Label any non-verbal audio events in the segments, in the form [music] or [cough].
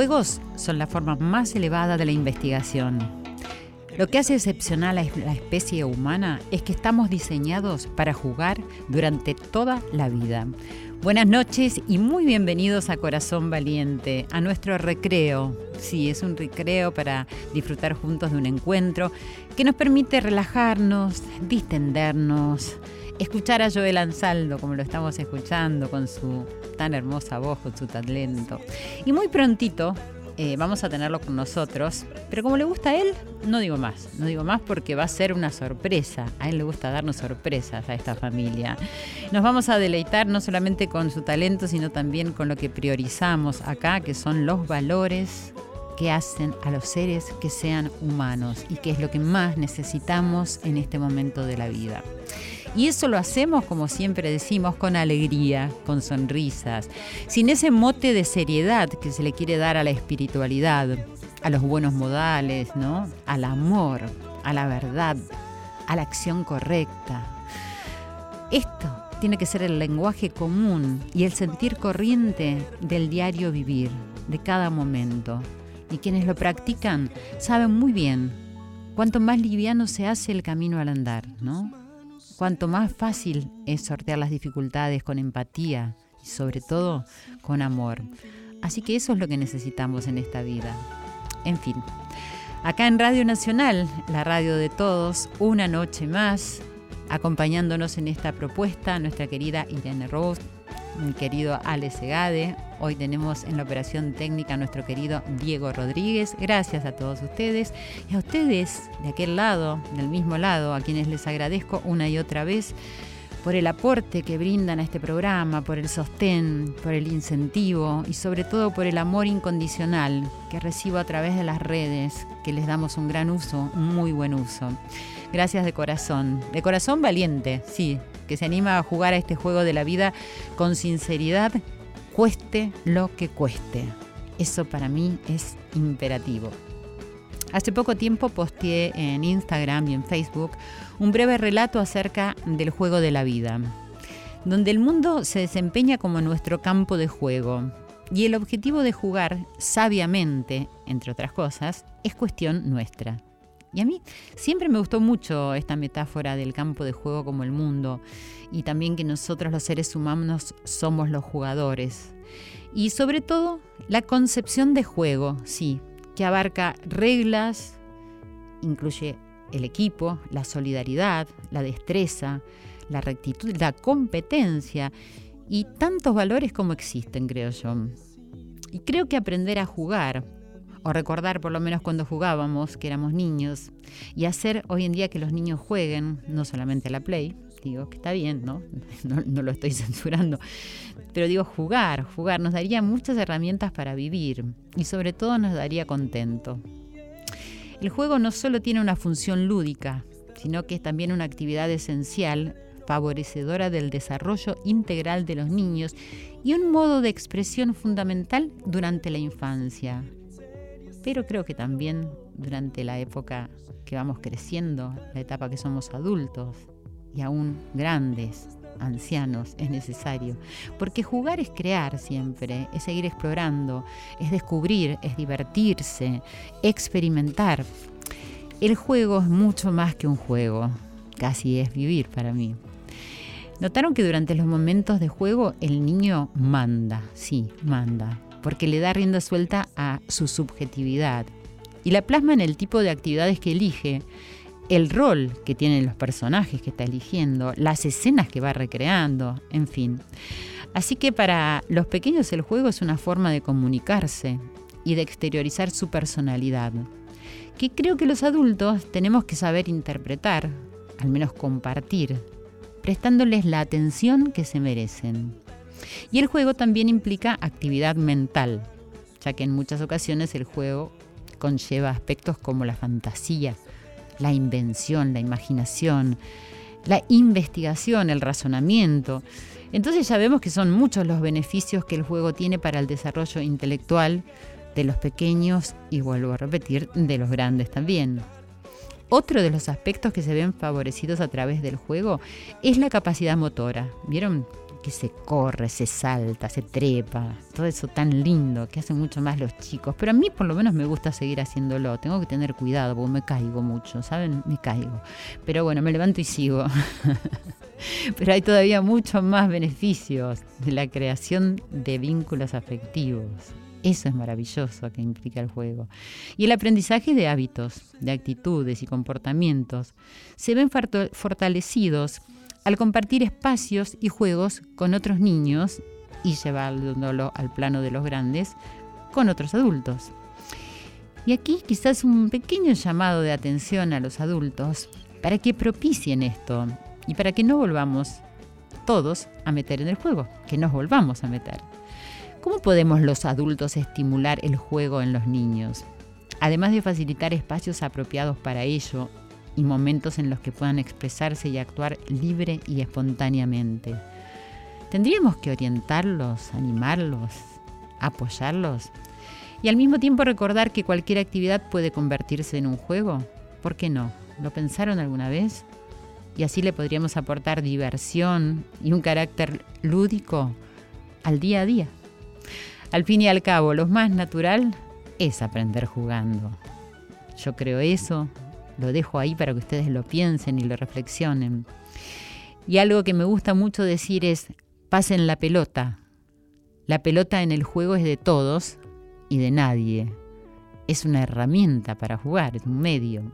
juegos son la forma más elevada de la investigación. Lo que hace excepcional a la especie humana es que estamos diseñados para jugar durante toda la vida. Buenas noches y muy bienvenidos a Corazón Valiente, a nuestro recreo. Sí, es un recreo para disfrutar juntos de un encuentro que nos permite relajarnos, distendernos, escuchar a Joel Ansaldo como lo estamos escuchando con su tan hermosa voz, con su talento. Y muy prontito eh, vamos a tenerlo con nosotros, pero como le gusta a él, no digo más, no digo más porque va a ser una sorpresa. A él le gusta darnos sorpresas a esta familia. Nos vamos a deleitar no solamente con su talento, sino también con lo que priorizamos acá, que son los valores que hacen a los seres que sean humanos y que es lo que más necesitamos en este momento de la vida. Y eso lo hacemos, como siempre decimos, con alegría, con sonrisas, sin ese mote de seriedad que se le quiere dar a la espiritualidad, a los buenos modales, ¿no? Al amor, a la verdad, a la acción correcta. Esto tiene que ser el lenguaje común y el sentir corriente del diario vivir, de cada momento. Y quienes lo practican saben muy bien cuánto más liviano se hace el camino al andar, ¿no? Cuanto más fácil es sortear las dificultades con empatía y sobre todo con amor. Así que eso es lo que necesitamos en esta vida. En fin, acá en Radio Nacional, la radio de todos, una noche más, acompañándonos en esta propuesta, nuestra querida Irene Rose, mi querido Ale Segade. Hoy tenemos en la operación técnica a nuestro querido Diego Rodríguez. Gracias a todos ustedes y a ustedes de aquel lado, del mismo lado, a quienes les agradezco una y otra vez por el aporte que brindan a este programa, por el sostén, por el incentivo y sobre todo por el amor incondicional que recibo a través de las redes, que les damos un gran uso, un muy buen uso. Gracias de corazón, de corazón valiente, sí, que se anima a jugar a este juego de la vida con sinceridad, cueste lo que cueste. Eso para mí es imperativo. Hace poco tiempo posteé en Instagram y en Facebook un breve relato acerca del juego de la vida, donde el mundo se desempeña como nuestro campo de juego y el objetivo de jugar sabiamente, entre otras cosas, es cuestión nuestra. Y a mí siempre me gustó mucho esta metáfora del campo de juego como el mundo y también que nosotros los seres humanos somos los jugadores. Y sobre todo la concepción de juego, sí, que abarca reglas, incluye el equipo, la solidaridad, la destreza, la rectitud, la competencia y tantos valores como existen, creo yo. Y creo que aprender a jugar, o recordar por lo menos cuando jugábamos, que éramos niños, y hacer hoy en día que los niños jueguen, no solamente a la Play, digo que está bien, ¿no? [laughs] ¿no? Lo estoy [laughs] censurando, pero digo jugar, jugar nos daría muchas herramientas para vivir y sobre todo nos daría contento. El juego no solo tiene una función lúdica, sino que es también una actividad esencial favorecedora del desarrollo integral de los niños y un modo de expresión fundamental durante la infancia. Pero creo que también durante la época que vamos creciendo, la etapa que somos adultos y aún grandes, ancianos, es necesario. Porque jugar es crear siempre, es seguir explorando, es descubrir, es divertirse, experimentar. El juego es mucho más que un juego, casi es vivir para mí. Notaron que durante los momentos de juego el niño manda, sí, manda, porque le da rienda suelta a su subjetividad y la plasma en el tipo de actividades que elige, el rol que tienen los personajes que está eligiendo, las escenas que va recreando, en fin. Así que para los pequeños el juego es una forma de comunicarse y de exteriorizar su personalidad, que creo que los adultos tenemos que saber interpretar, al menos compartir, prestándoles la atención que se merecen. Y el juego también implica actividad mental, ya que en muchas ocasiones el juego conlleva aspectos como la fantasía, la invención, la imaginación, la investigación, el razonamiento. Entonces ya vemos que son muchos los beneficios que el juego tiene para el desarrollo intelectual de los pequeños y vuelvo a repetir, de los grandes también. Otro de los aspectos que se ven favorecidos a través del juego es la capacidad motora. ¿Vieron? Que se corre, se salta, se trepa, todo eso tan lindo que hacen mucho más los chicos. Pero a mí por lo menos me gusta seguir haciéndolo. Tengo que tener cuidado porque me caigo mucho, ¿saben? Me caigo. Pero bueno, me levanto y sigo. [laughs] Pero hay todavía muchos más beneficios de la creación de vínculos afectivos. Eso es maravilloso que implica el juego. Y el aprendizaje de hábitos, de actitudes y comportamientos se ven fortalecidos al compartir espacios y juegos con otros niños y llevándolo al plano de los grandes con otros adultos. Y aquí quizás un pequeño llamado de atención a los adultos para que propicien esto y para que no volvamos todos a meter en el juego, que nos volvamos a meter. ¿Cómo podemos los adultos estimular el juego en los niños? Además de facilitar espacios apropiados para ello y momentos en los que puedan expresarse y actuar libre y espontáneamente. Tendríamos que orientarlos, animarlos, apoyarlos y al mismo tiempo recordar que cualquier actividad puede convertirse en un juego. ¿Por qué no? ¿Lo pensaron alguna vez? Y así le podríamos aportar diversión y un carácter lúdico al día a día. Al fin y al cabo, lo más natural es aprender jugando. Yo creo eso, lo dejo ahí para que ustedes lo piensen y lo reflexionen. Y algo que me gusta mucho decir es, pasen la pelota. La pelota en el juego es de todos y de nadie. Es una herramienta para jugar, es un medio.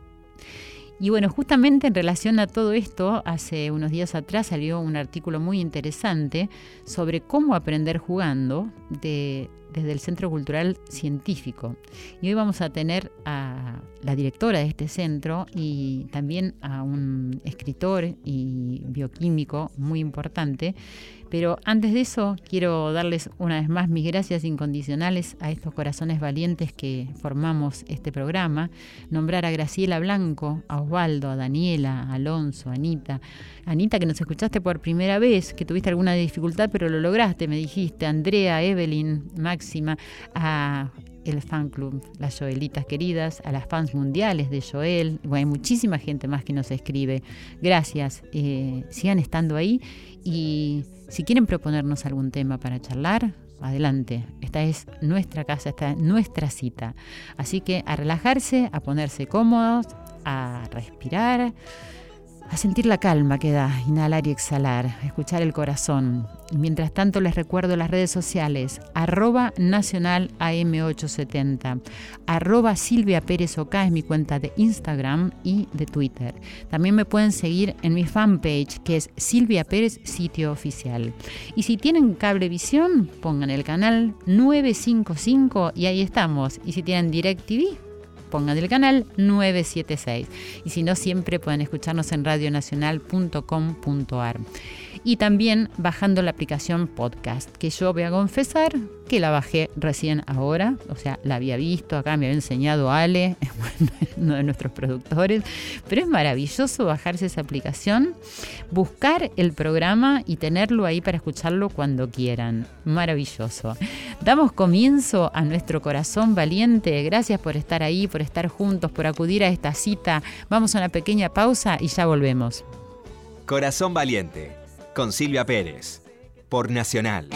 Y bueno, justamente en relación a todo esto, hace unos días atrás salió un artículo muy interesante sobre cómo aprender jugando de desde el Centro Cultural Científico. Y hoy vamos a tener a la directora de este centro y también a un escritor y bioquímico muy importante. Pero antes de eso, quiero darles una vez más mis gracias incondicionales a estos corazones valientes que formamos este programa. Nombrar a Graciela Blanco, a Osvaldo, a Daniela, a Alonso, a Anita. Anita, que nos escuchaste por primera vez, que tuviste alguna dificultad, pero lo lograste, me dijiste. Andrea, Evelyn, Max a el fan club, las Joelitas queridas, a las fans mundiales de Joel. Bueno, hay muchísima gente más que nos escribe. Gracias. Eh, sigan estando ahí y si quieren proponernos algún tema para charlar, adelante. Esta es nuestra casa, esta es nuestra cita. Así que a relajarse, a ponerse cómodos, a respirar a sentir la calma que da, inhalar y exhalar, escuchar el corazón. Y mientras tanto les recuerdo las redes sociales, arroba nacional AM870, arroba es mi cuenta de Instagram y de Twitter. También me pueden seguir en mi fanpage que es Silvia Pérez Sitio Oficial. Y si tienen cablevisión, pongan el canal 955 y ahí estamos. Y si tienen DirecTV, pongan el canal 976. Y si no, siempre pueden escucharnos en radionacional.com.ar y también bajando la aplicación podcast, que yo voy a confesar que la bajé recién ahora, o sea, la había visto, acá me había enseñado Ale, [laughs] uno de nuestros productores, pero es maravilloso bajarse esa aplicación, buscar el programa y tenerlo ahí para escucharlo cuando quieran. Maravilloso. Damos comienzo a nuestro corazón valiente. Gracias por estar ahí, por estar juntos, por acudir a esta cita. Vamos a una pequeña pausa y ya volvemos. Corazón valiente con Silvia Pérez, por Nacional.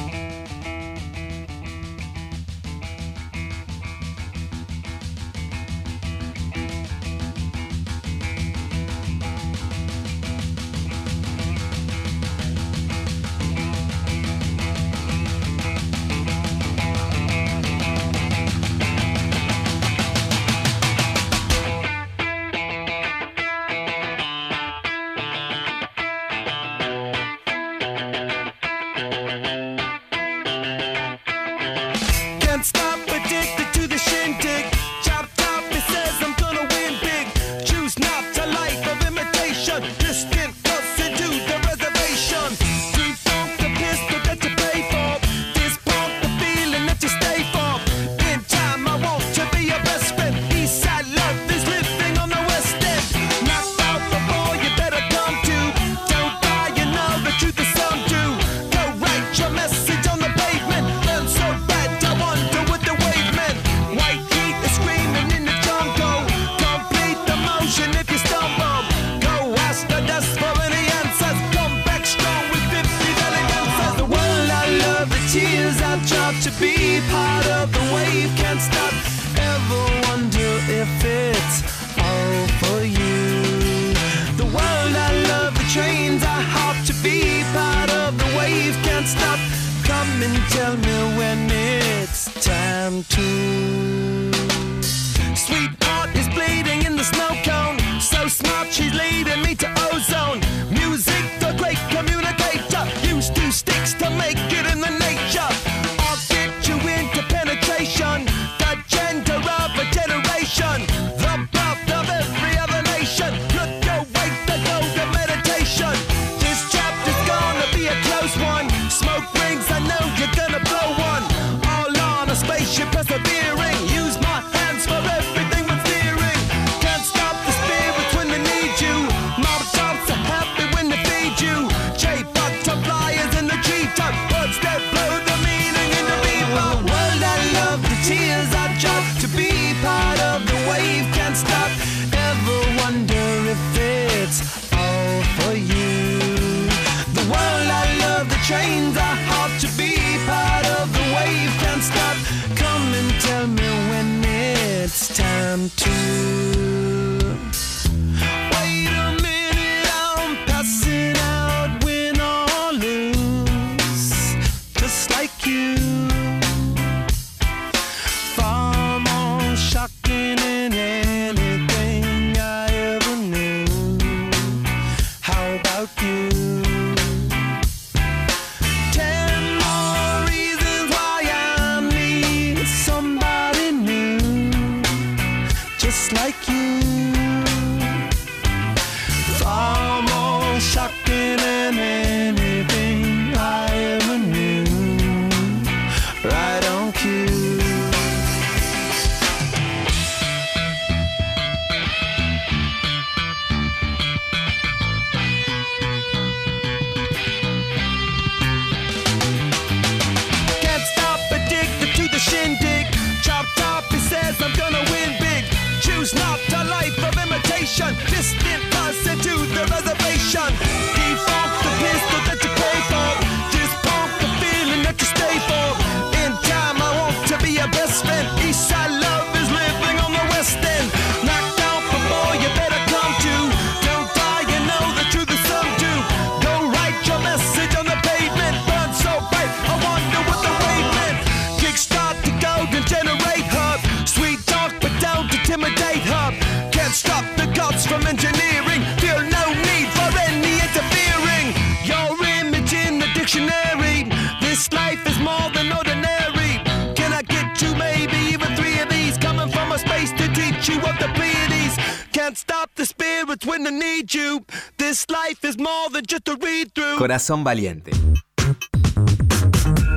Corazón Valiente.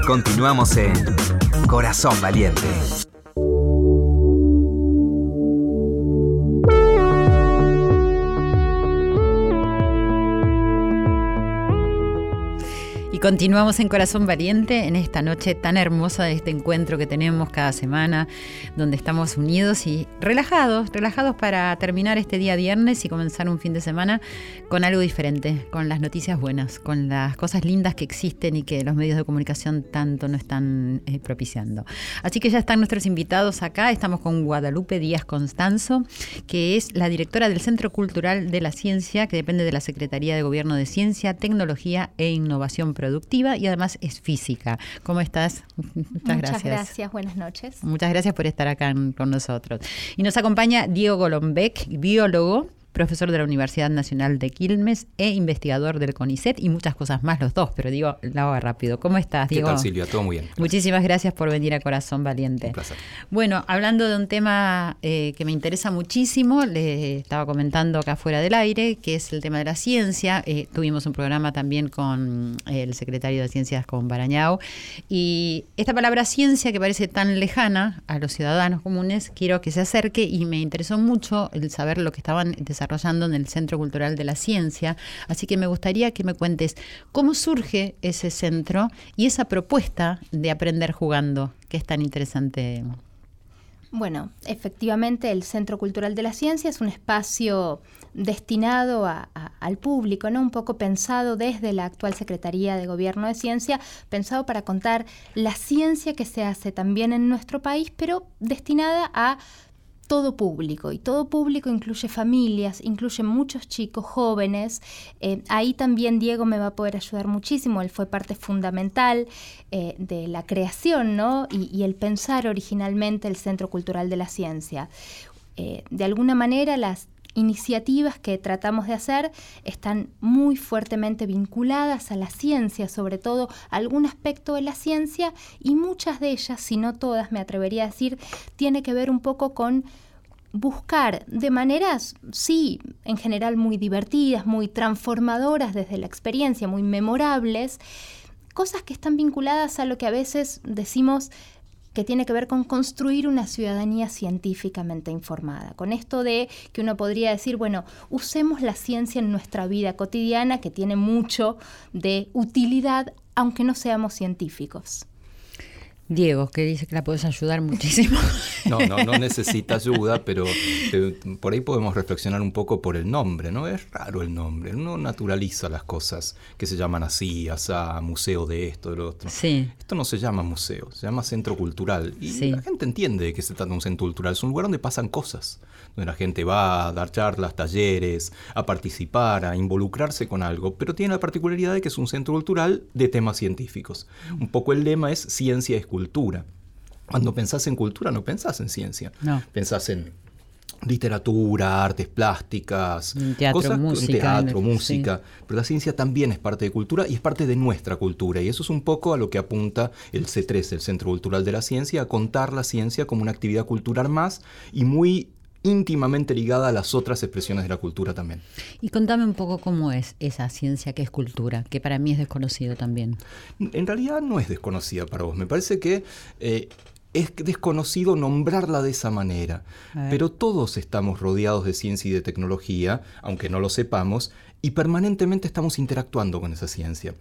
Continuamos en Corazón Valiente. Continuamos en Corazón Valiente en esta noche tan hermosa de este encuentro que tenemos cada semana, donde estamos unidos y relajados, relajados para terminar este día viernes y comenzar un fin de semana con algo diferente, con las noticias buenas, con las cosas lindas que existen y que los medios de comunicación tanto no están eh, propiciando. Así que ya están nuestros invitados acá, estamos con Guadalupe Díaz Constanzo, que es la directora del Centro Cultural de la Ciencia, que depende de la Secretaría de Gobierno de Ciencia, Tecnología e Innovación Productiva productiva y además es física. ¿Cómo estás? [laughs] Muchas, Muchas gracias. buenas noches. Muchas gracias por estar acá con nosotros. Y nos acompaña Diego Golombek, biólogo profesor de la Universidad Nacional de Quilmes e investigador del CONICET y muchas cosas más los dos, pero digo, la hago rápido. ¿Cómo estás, Diego? ¿Qué tal, Silvia? Todo muy bien. Muchísimas gracias por venir a Corazón Valiente. Un placer. Bueno, hablando de un tema eh, que me interesa muchísimo, le estaba comentando acá fuera del aire, que es el tema de la ciencia. Eh, tuvimos un programa también con el secretario de Ciencias, con Barañao, y esta palabra ciencia que parece tan lejana a los ciudadanos comunes, quiero que se acerque y me interesó mucho el saber lo que estaban desarrollando en el Centro Cultural de la Ciencia, así que me gustaría que me cuentes cómo surge ese centro y esa propuesta de aprender jugando, que es tan interesante. Bueno, efectivamente el Centro Cultural de la Ciencia es un espacio destinado al público, ¿no? Un poco pensado desde la actual Secretaría de Gobierno de Ciencia, pensado para contar la ciencia que se hace también en nuestro país, pero destinada a todo público y todo público incluye familias, incluye muchos chicos jóvenes. Eh, ahí también Diego me va a poder ayudar muchísimo, él fue parte fundamental eh, de la creación ¿no? y, el pensar originalmente el Centro Cultural de la Ciencia. Eh, de alguna manera las iniciativas que tratamos de hacer están muy fuertemente vinculadas a la ciencia, sobre todo algún aspecto de la ciencia, y muchas de ellas, si no todas, me atrevería a decir, tiene que ver un poco con buscar de maneras, sí, en general muy divertidas, muy transformadoras desde la experiencia, muy memorables, cosas que están vinculadas a lo que a veces decimos que tiene que ver con construir una ciudadanía científicamente informada. Con esto de que uno podría decir, bueno, usemos la ciencia en nuestra vida cotidiana, que tiene mucho de utilidad, aunque no seamos científicos. Diego, que dice que la puedes ayudar muchísimo. [laughs] No, no, no necesita ayuda, pero eh, por ahí podemos reflexionar un poco por el nombre, ¿no? Es raro el nombre, uno naturaliza las cosas que se llaman así, asá, museo de esto, de lo otro. Sí. Esto no se llama museo, se llama centro cultural. Y la gente entiende de que se trata de un centro cultural, es un lugar donde pasan cosas, donde la gente va a dar charlas, talleres, a participar, a involucrarse con algo, pero tiene la particularidad de que es un centro cultural de temas científicos. Un poco el lema es ciencia es cultura. Cuando pensás en cultura no pensás en ciencia, no. pensás en literatura, artes plásticas, teatro, música, teatro, música, pero la ciencia también es parte de cultura y es parte de nuestra cultura y eso es un poco a lo que apunta el C3, el Centro Cultural de la Ciencia, a contar la ciencia como una actividad cultural más y muy íntimamente ligada a las otras expresiones de la cultura también. Y contame un poco cómo es esa ciencia que es cultura, que para mí es desconocido también. En realidad no es desconocida para vos, me parece que... Eh, es desconocido nombrarla de esa manera, pero todos estamos rodeados de ciencia y de tecnología, aunque no lo sepamos, y permanentemente estamos interactuando con esa ciencia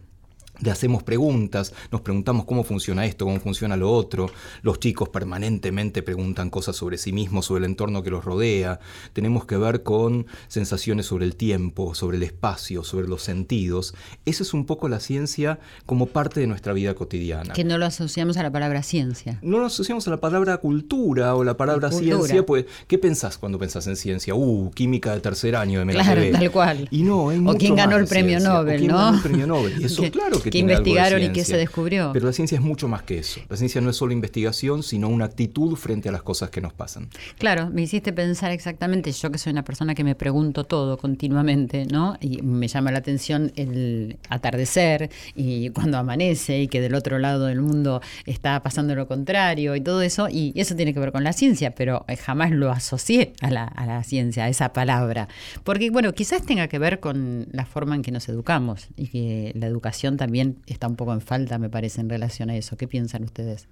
le hacemos preguntas, nos preguntamos cómo funciona esto, cómo funciona lo otro, los chicos permanentemente preguntan cosas sobre sí mismos, sobre el entorno que los rodea, tenemos que ver con sensaciones sobre el tiempo, sobre el espacio, sobre los sentidos. Esa es un poco la ciencia como parte de nuestra vida cotidiana. Que no lo asociamos a la palabra ciencia. No lo asociamos a la palabra cultura o la palabra ciencia, pues ¿qué pensás cuando pensás en ciencia? Uh, química de tercer año de MLB. Claro, tal cual. Y no, hay O quién ganó el premio Nobel, ¿no? Ganó el premio Nobel. Y eso [laughs] claro que, investigaron y que se descubrió. Pero la ciencia es mucho más que eso. La ciencia no es solo investigación, sino una actitud frente a las cosas que nos pasan. Claro, me hiciste pensar exactamente, yo que soy una persona que me pregunto todo continuamente, ¿no? Y me llama la atención el atardecer y cuando amanece y que del otro lado del mundo está pasando lo contrario y todo eso, y eso tiene que ver con la ciencia, pero jamás lo asocié a la, a la ciencia, a esa palabra. Porque, bueno, quizás tenga que ver con la forma en que nos educamos y que la educación también está un poco en falta, me parece, en relación a eso. ¿Qué piensan ustedes?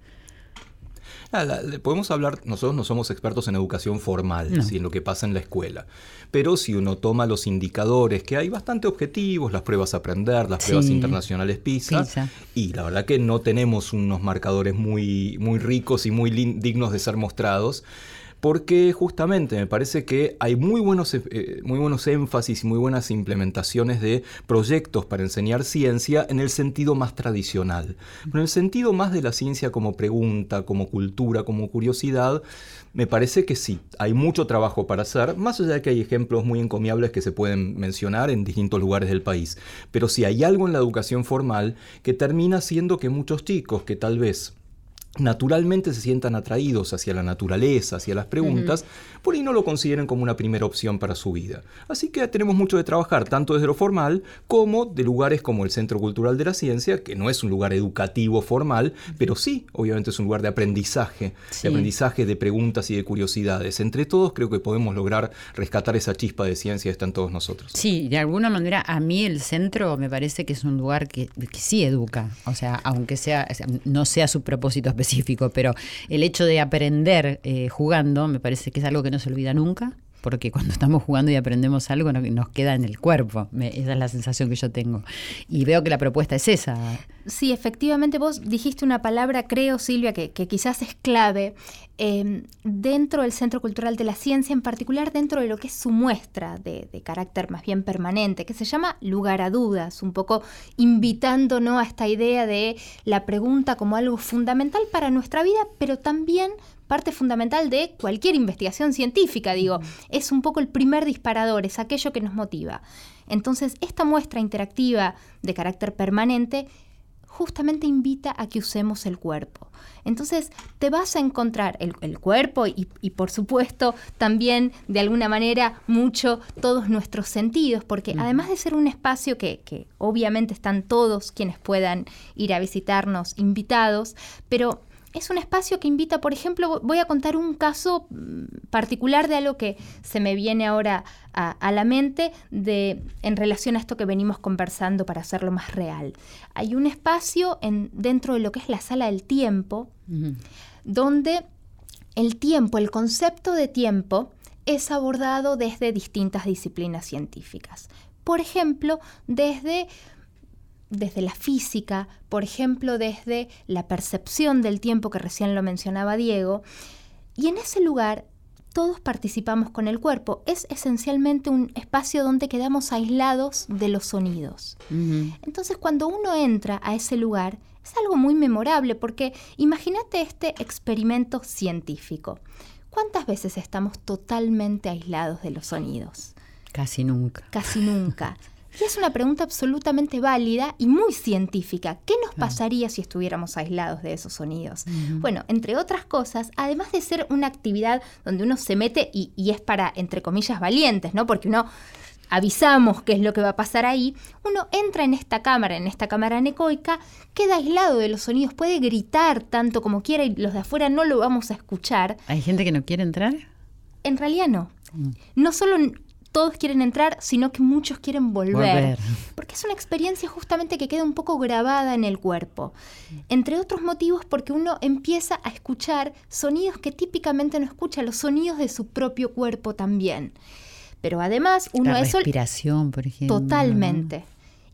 Ah, podemos hablar, nosotros no somos expertos en educación formal, en lo que pasa en la escuela, pero si uno toma los indicadores, que hay bastante objetivos, las pruebas a aprender, las pruebas internacionales PISA, y la verdad que no tenemos unos marcadores muy, muy ricos y muy dignos de ser mostrados, porque justamente me parece que hay muy buenos, eh, muy buenos énfasis y muy buenas implementaciones de proyectos para enseñar ciencia en el sentido más tradicional. Pero en el sentido más de la ciencia como pregunta, como cultura, como curiosidad, me parece que sí, hay mucho trabajo para hacer, más allá de que hay ejemplos muy encomiables que se pueden mencionar en distintos lugares del país. Pero sí hay algo en la educación formal que termina siendo que muchos chicos que tal vez naturalmente se sientan atraídos hacia la naturaleza, hacia las preguntas, por ahí no lo consideren como una primera opción para su vida. Así que tenemos mucho de trabajar, tanto desde lo formal como de lugares como el Centro Cultural de la Ciencia, que no es un lugar educativo formal, pero sí, obviamente es un lugar de aprendizaje, de aprendizaje de preguntas y de curiosidades. Entre todos creo que podemos lograr rescatar esa chispa de ciencia que está en todos nosotros. Sí, de alguna manera a mí el centro me parece que es un lugar que, sí educa, o sea, aunque sea, no sea su propósito específico, pero el hecho de aprender eh, jugando me parece que es algo que no se olvida nunca porque cuando estamos jugando y aprendemos algo nos queda en el cuerpo. esa es la sensación que yo tengo. Y veo que la propuesta es esa. Sí, efectivamente, vos dijiste una palabra, creo, Silvia, que, quizás es clave em, dentro del Centro Cultural de la Ciencia, en particular dentro de lo que es su muestra de, carácter más bien permanente, que se llama Lugar a Dudas, un poco invitándonos a esta idea de la pregunta como algo fundamental para nuestra vida, pero también parte fundamental de cualquier investigación científica, digo, es un poco el primer disparador, es aquello que nos motiva. Entonces, esta muestra interactiva de carácter permanente justamente invita a que usemos el cuerpo. Entonces te vas a encontrar el, cuerpo y, por supuesto también de alguna manera mucho todos nuestros sentidos, porque además de ser un espacio que, que obviamente están todos quienes puedan ir a visitarnos invitados, pero es un espacio que invita, por ejemplo, voy a contar un caso mm, particular de algo que se me viene ahora a, la mente de, en relación a esto que venimos conversando para hacerlo más real. Hay un espacio en, dentro de lo que es la sala del tiempo, donde el tiempo, el concepto de tiempo, es abordado desde distintas disciplinas científicas. Por ejemplo, desde desde la física, por ejemplo, desde la percepción del tiempo que recién lo mencionaba Diego. Y en ese lugar todos participamos con el cuerpo. Es esencialmente un espacio donde quedamos aislados de los sonidos. Entonces cuando uno entra a ese lugar, es algo muy memorable porque imagínate este experimento científico. ¿Cuántas veces estamos totalmente aislados de los sonidos? Casi nunca. Casi nunca. [laughs] Y es una pregunta absolutamente válida y muy científica. ¿Qué nos pasaría si estuviéramos aislados de esos sonidos? Bueno, entre otras cosas, además de ser una actividad donde uno se mete y, es para, entre comillas, valientes, ¿no? Porque uno avisamos qué es lo que va a pasar ahí, uno entra en esta cámara, en esta cámara anecoica, queda aislado de los sonidos, puede gritar tanto como quiera y los de afuera no lo vamos a escuchar. ¿Hay gente que no quiere entrar? En realidad no. Mm. No solo todos quieren entrar, sino que muchos quieren volver, Porque es una experiencia justamente que queda un poco grabada en el cuerpo. Entre otros motivos porque uno empieza a escuchar sonidos que típicamente no escucha, los sonidos de su propio cuerpo también. Pero además uno La respiración, por ejemplo. Totalmente.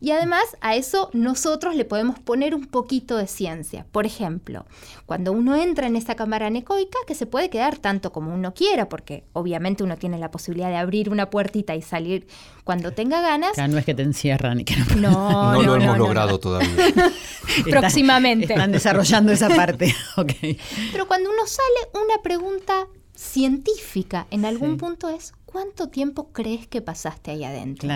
Y además a eso nosotros le podemos poner un poquito de ciencia. Por ejemplo, cuando uno entra en esa cámara anecoica, que se puede quedar tanto como uno quiera, porque obviamente uno tiene la posibilidad de abrir una puertita y salir cuando tenga ganas. no es que te encierran y que no. No, [laughs] lo hemos logrado todavía. [laughs] Próximamente. Están desarrollando esa parte. [laughs] Pero cuando uno sale, una pregunta científica en algún punto es ¿cuánto tiempo crees que pasaste ahí adentro?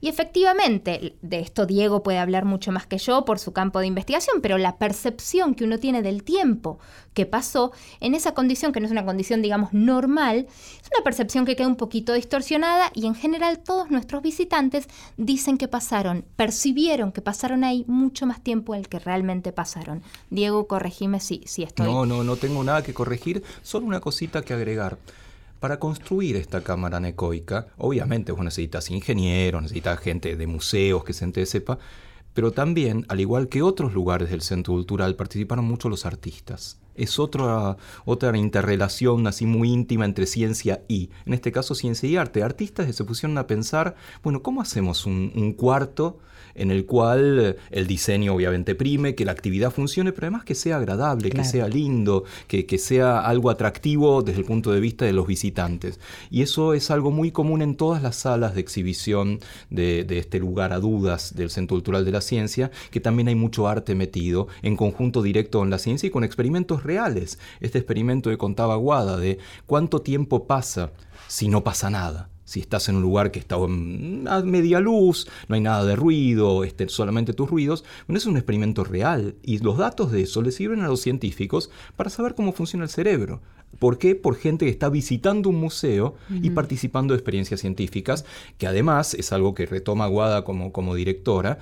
Y efectivamente, de esto Diego puede hablar mucho más que yo por su campo de investigación, pero la percepción que uno tiene del tiempo que pasó en esa condición, que no es una condición, digamos, normal, es una percepción que queda un poquito distorsionada y en general todos nuestros visitantes dicen que pasaron, percibieron que pasaron ahí mucho más tiempo del que realmente pasaron. Diego, corregime si, si estoy... No, no, no tengo nada que corregir, solo una cosita que agregar. Para construir esta cámara necoica, obviamente vos necesitas ingenieros, necesitas gente de museos que se sepa, pero también, al igual que otros lugares del Centro Cultural, participaron mucho los artistas. Es otra, otra interrelación así muy íntima entre ciencia y, en este caso, ciencia y arte. Artistas que se pusieron a pensar, bueno, ¿cómo hacemos un cuarto en el cual eh, el diseño obviamente prime, que la actividad funcione, pero además que sea agradable, que sea lindo, que, sea algo atractivo desde el punto de vista de los visitantes. Y eso es algo muy común en todas las salas de exhibición de, este lugar a dudas del Centro Cultural de la Ciencia, que también hay mucho arte metido en conjunto directo con la ciencia y con experimentos reales. Este experimento que contaba Guada de cuánto tiempo pasa si no pasa nada si estás en un lugar que está a media luz, no hay nada de ruido, este, solamente tus ruidos, bueno, es un experimento real y los datos de eso le sirven a los científicos para saber cómo funciona el cerebro. ¿Por qué? Por gente que está visitando un museo y participando de experiencias científicas, que además es algo que retoma Guada como, como directora,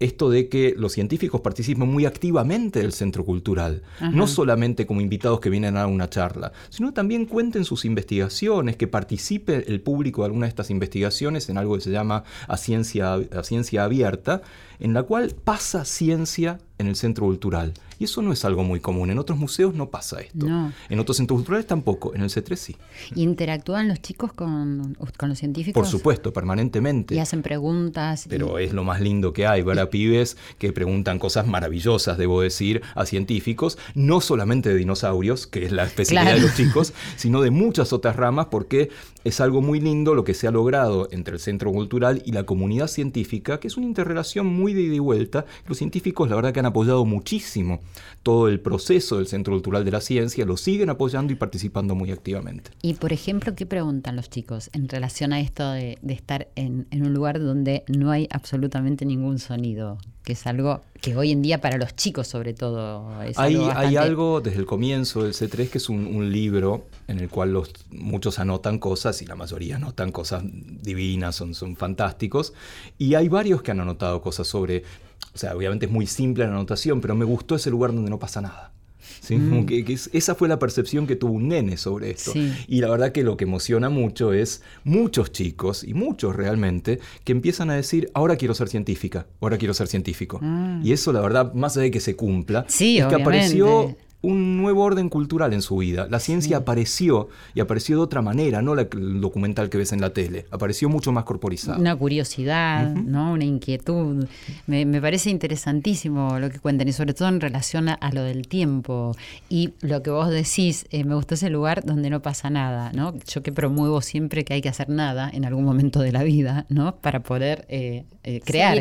esto de que los científicos participen muy activamente del centro cultural, no solamente como invitados que vienen a una charla, sino también cuenten sus investigaciones, que participe el público de alguna de estas investigaciones en algo que se llama a ciencia, a ciencia abierta, en la cual pasa ciencia en el centro cultural. Y eso no es algo muy común. En otros museos no pasa esto. En otros centros culturales tampoco. En el C3 sí. ¿Interactúan los chicos con, los científicos? Por supuesto, permanentemente. Y hacen preguntas. Pero es lo más lindo que hay, ver a pibes que preguntan cosas maravillosas, debo decir, a científicos, no solamente de dinosaurios, que es la especialidad de los chicos, [laughs] sino de muchas otras ramas, porque es algo muy lindo lo que se ha logrado entre el centro cultural y la comunidad científica, que es una interrelación muy de ida y vuelta. Los científicos, la verdad, que han apoyado muchísimo todo el proceso del Centro Cultural de la Ciencia, lo siguen apoyando y participando muy activamente. Y, por ejemplo, ¿qué preguntan los chicos en relación a esto de, estar en, un lugar donde no hay absolutamente ningún sonido? Que es algo que hoy en día para los chicos sobre todo es hay, algo hay algo desde el comienzo del C3 que es un, libro en el cual los, muchos anotan cosas y la mayoría anotan cosas divinas, son, son fantásticos. Y hay varios que han anotado cosas sobre o sea, obviamente es muy simple la anotación, pero me gustó ese lugar donde no pasa nada. ¿sí? Mm. que, esa fue la percepción que tuvo un nene sobre esto. Y la verdad que lo que emociona mucho es muchos chicos, y muchos realmente, que empiezan a decir, ahora quiero ser científica, ahora quiero ser científico. Mm. Y eso, la verdad, más allá de que se cumpla, es que apareció un nuevo orden cultural en su vida. La ciencia apareció y apareció de otra manera, no el documental que ves en la tele, apareció mucho más corporizado. Una curiosidad, ¿no? una inquietud. Me, parece interesantísimo lo que cuentan y sobre todo en relación a, lo del tiempo. Y lo que vos decís, eh, me gustó ese lugar donde no pasa nada, ¿no? Yo que promuevo siempre que hay que hacer nada en algún momento de la vida, ¿no? Para poder eh, eh, crear.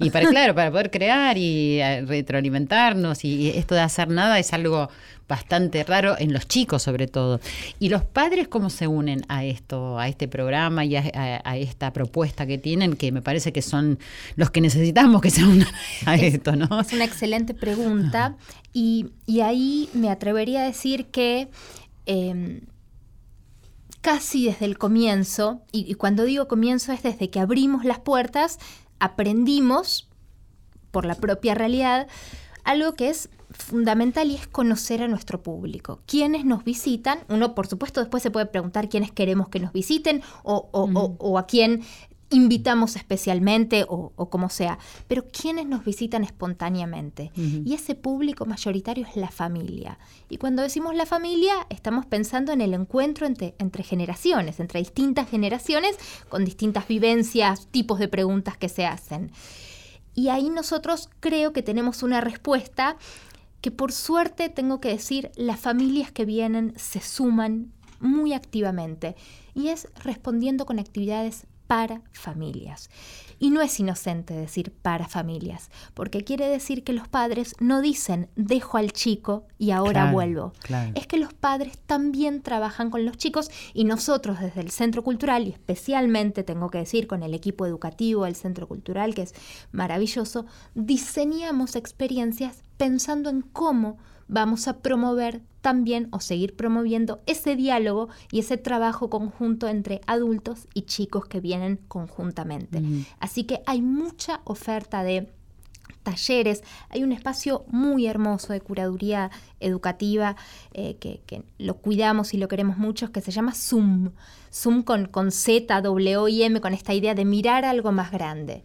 Y, para, claro, para poder crear y retroalimentarnos y esto de hacer nada es algo algo bastante raro en los chicos sobre todo. ¿Y los padres cómo se unen a esto, a este programa y a, esta propuesta que tienen, que me parece que son los que necesitamos que se unan a esto, ¿no? Es una excelente pregunta y, ahí me atrevería a decir que em, casi desde el comienzo, y cuando digo comienzo es desde que abrimos las puertas, aprendimos por la propia realidad algo que es fundamental y es conocer a nuestro público. ¿Quiénes nos visitan? Uno, por supuesto, después se puede preguntar quiénes queremos que nos visiten o, a quién invitamos especialmente o, como sea, pero quiénes nos visitan espontáneamente. Y ese público mayoritario es la familia. Y cuando decimos la familia, estamos pensando en el encuentro entre, entre generaciones, entre distintas generaciones, con distintas vivencias, tipos de preguntas que se hacen. Y ahí nosotros creo que tenemos una respuesta que por suerte tengo que decir, las familias que vienen se suman muy activamente y es respondiendo con actividades para familias. Y no es inocente decir para familias, porque quiere decir que los padres no dicen dejo al chico y ahora vuelvo. Es que los padres también trabajan con los chicos y nosotros desde el Centro Cultural, y especialmente tengo que decir con el equipo educativo del Centro Cultural, que es maravilloso, diseñamos experiencias pensando en cómo vamos a promover también o seguir promoviendo ese diálogo y ese trabajo conjunto entre adultos y chicos que vienen conjuntamente. Así que hay mucha oferta de talleres, hay un espacio muy hermoso de curaduría educativa eh, que, lo cuidamos y lo queremos mucho, que se llama Zoom. Zoom con, con Z, W y M, con esta idea de mirar algo más grande.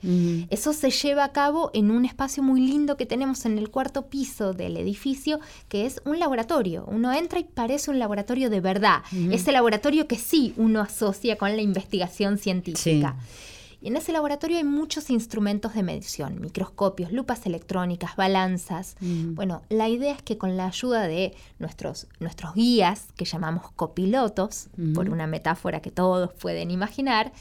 Eso se lleva a cabo en un espacio muy lindo que tenemos en el cuarto piso del edificio, que es un laboratorio. Uno entra y parece un laboratorio de verdad. Ese laboratorio que sí uno asocia con la investigación científica. Y en ese laboratorio hay muchos instrumentos de medición, microscopios, lupas electrónicas, balanzas. Mm. Bueno, la idea es que con la ayuda de nuestros, nuestros guías, que llamamos copilotos, mm. por una metáfora que todos pueden imaginar,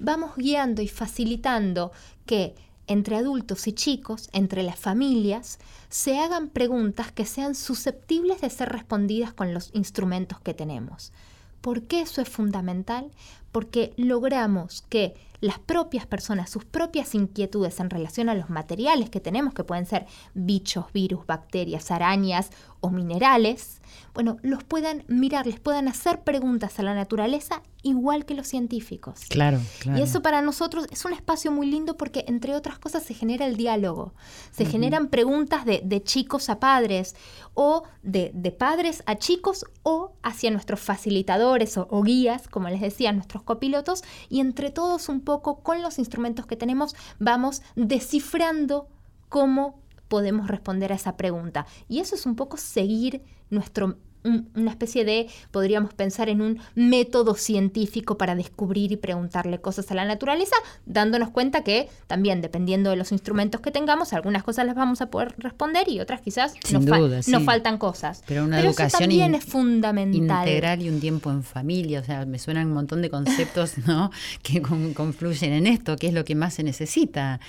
vamos guiando y facilitando que entre adultos y chicos, entre las familias, se hagan preguntas que sean susceptibles de ser respondidas con los instrumentos que tenemos. ¿Por qué eso es fundamental? porque logramos que las propias personas, sus propias inquietudes en relación a los materiales que tenemos, que pueden ser bichos, virus, bacterias, arañas o minerales, bueno, los puedan mirar, les puedan hacer preguntas a la naturaleza igual que los científicos. Claro, claro. Y eso para nosotros es un espacio muy lindo porque, entre otras cosas, se genera el diálogo. Se generan preguntas de, chicos a padres o de, padres a chicos o hacia nuestros facilitadores o, o, guías, como les decía, nuestros copilotos. Y entre todos un poco, con los instrumentos que tenemos, vamos descifrando cómo podemos responder a esa pregunta. Y eso es un poco seguir nuestro una especie de, podríamos pensar en un método científico para descubrir y preguntarle cosas a la naturaleza, dándonos cuenta que también dependiendo de los instrumentos que tengamos, algunas cosas las vamos a poder responder y otras quizás nos, faltan cosas. Pero una educación también es fundamental. Integral y un tiempo en familia, o sea, me suenan un montón de conceptos [laughs] ¿no? que confluyen en esto, que es lo que más se necesita.